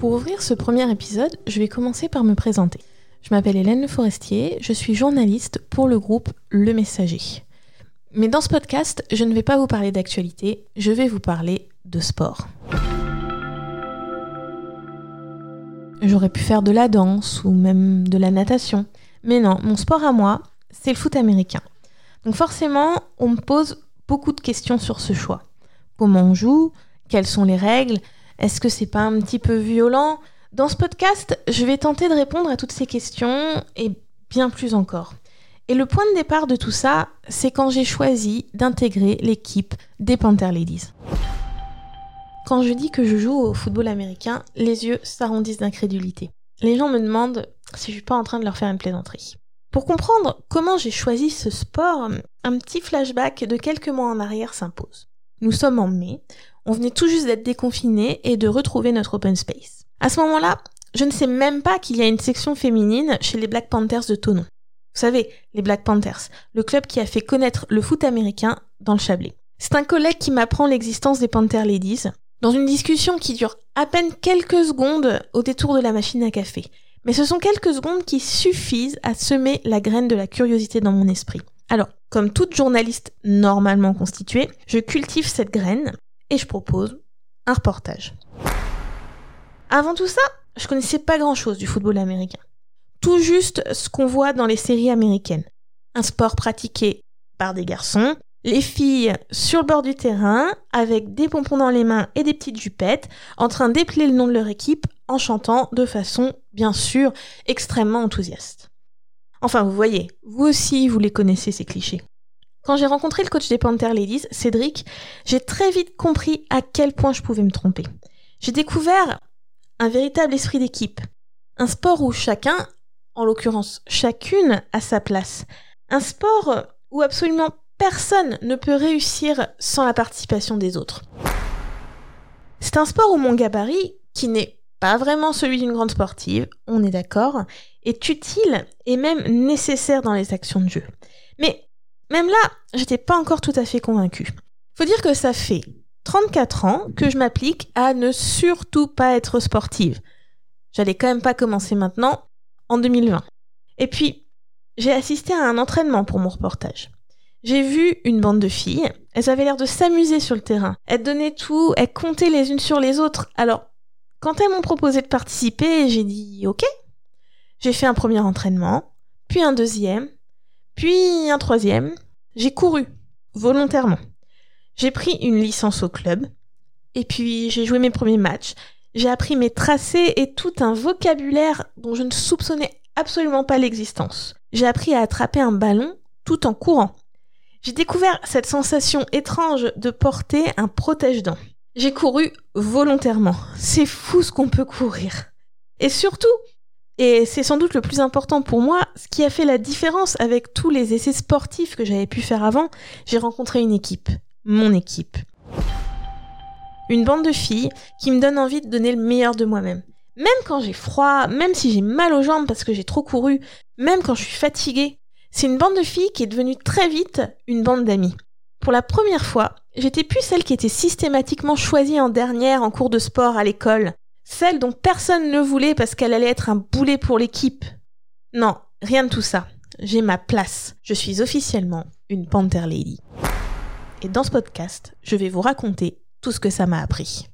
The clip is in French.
Pour ouvrir ce premier épisode, je vais commencer par me présenter. Je m'appelle Hélène Le Forestier, je suis journaliste pour le groupe Le Messager. Mais dans ce podcast, je ne vais pas vous parler d'actualité, je vais vous parler de sport. J'aurais pu faire de la danse ou même de la natation. Mais non, mon sport à moi, c'est le foot américain. Donc forcément, on me pose beaucoup de questions sur ce choix. Comment on joue? Quelles sont les règles? Est-ce que c'est pas un petit peu violent? Dans ce podcast, je vais tenter de répondre à toutes ces questions et bien plus encore. Et le point de départ de tout ça, c'est quand j'ai choisi d'intégrer l'équipe des Panther Ladies. Quand je dis que je joue au football américain, les yeux s'arrondissent d'incrédulité. Les gens me demandent si je suis pas en train de leur faire une plaisanterie. Pour comprendre comment j'ai choisi ce sport, un petit flashback de quelques mois en arrière s'impose. Nous sommes en mai, on venait tout juste d'être déconfinés et de retrouver notre open space. À ce moment-là, je ne sais même pas qu'il y a une section féminine chez les Black Panthers de Tonon. Vous savez, les Black Panthers, le club qui a fait connaître le foot américain dans le Chablais. C'est un collègue qui m'apprend l'existence des Panther Ladies, dans une discussion qui dure à peine quelques secondes au détour de la machine à café. Mais ce sont quelques secondes qui suffisent à semer la graine de la curiosité dans mon esprit. Alors, comme toute journaliste normalement constituée, je cultive cette graine et je propose un reportage. Avant tout ça, je connaissais pas grand chose du football américain. Tout juste ce qu'on voit dans les séries américaines. Un sport pratiqué par des garçons, les filles sur le bord du terrain, avec des pompons dans les mains et des petites jupettes, en train d'épeler le nom de leur équipe en chantant de façon, bien sûr, extrêmement enthousiaste. Enfin, vous voyez, vous aussi, vous les connaissez ces clichés. Quand j'ai rencontré le coach des Panther Ladies, Cédric, j'ai très vite compris à quel point je pouvais me tromper. J'ai découvert un véritable esprit d'équipe. Un sport où chacun, en l'occurrence chacune, a sa place. Un sport où absolument personne ne peut réussir sans la participation des autres. C'est un sport où mon gabarit, qui n'est pas vraiment celui d'une grande sportive, on est d'accord, est utile et même nécessaire dans les actions de jeu. Mais même là, j'étais pas encore tout à fait convaincue. Faut dire que ça fait 34 ans que je m'applique à ne surtout pas être sportive. J'allais quand même pas commencer maintenant, en 2020. Et puis, j'ai assisté à un entraînement pour mon reportage. J'ai vu une bande de filles, elles avaient l'air de s'amuser sur le terrain. Elles donnaient tout, elles comptaient les unes sur les autres. Alors, quand elles m'ont proposé de participer, j'ai dit OK. J'ai fait un premier entraînement, puis un deuxième, puis un troisième. J'ai couru, volontairement. J'ai pris une licence au club, et puis j'ai joué mes premiers matchs. J'ai appris mes tracés et tout un vocabulaire dont je ne soupçonnais absolument pas l'existence. J'ai appris à attraper un ballon tout en courant. J'ai découvert cette sensation étrange de porter un protège-dents. J'ai couru volontairement. C'est fou ce qu'on peut courir. Et surtout, et c'est sans doute le plus important pour moi, ce qui a fait la différence avec tous les essais sportifs que j'avais pu faire avant, j'ai rencontré une équipe. Mon équipe. Une bande de filles qui me donne envie de donner le meilleur de moi-même. Même quand j'ai froid, même si j'ai mal aux jambes parce que j'ai trop couru, même quand je suis fatiguée, c'est une bande de filles qui est devenue très vite une bande d'amis. Pour la première fois, j'étais plus celle qui était systématiquement choisie en dernière en cours de sport à l'école, celle dont personne ne voulait parce qu'elle allait être un boulet pour l'équipe. Non, rien de tout ça. J'ai ma place. Je suis officiellement une Panther Lady. Et dans ce podcast, je vais vous raconter tout ce que ça m'a appris.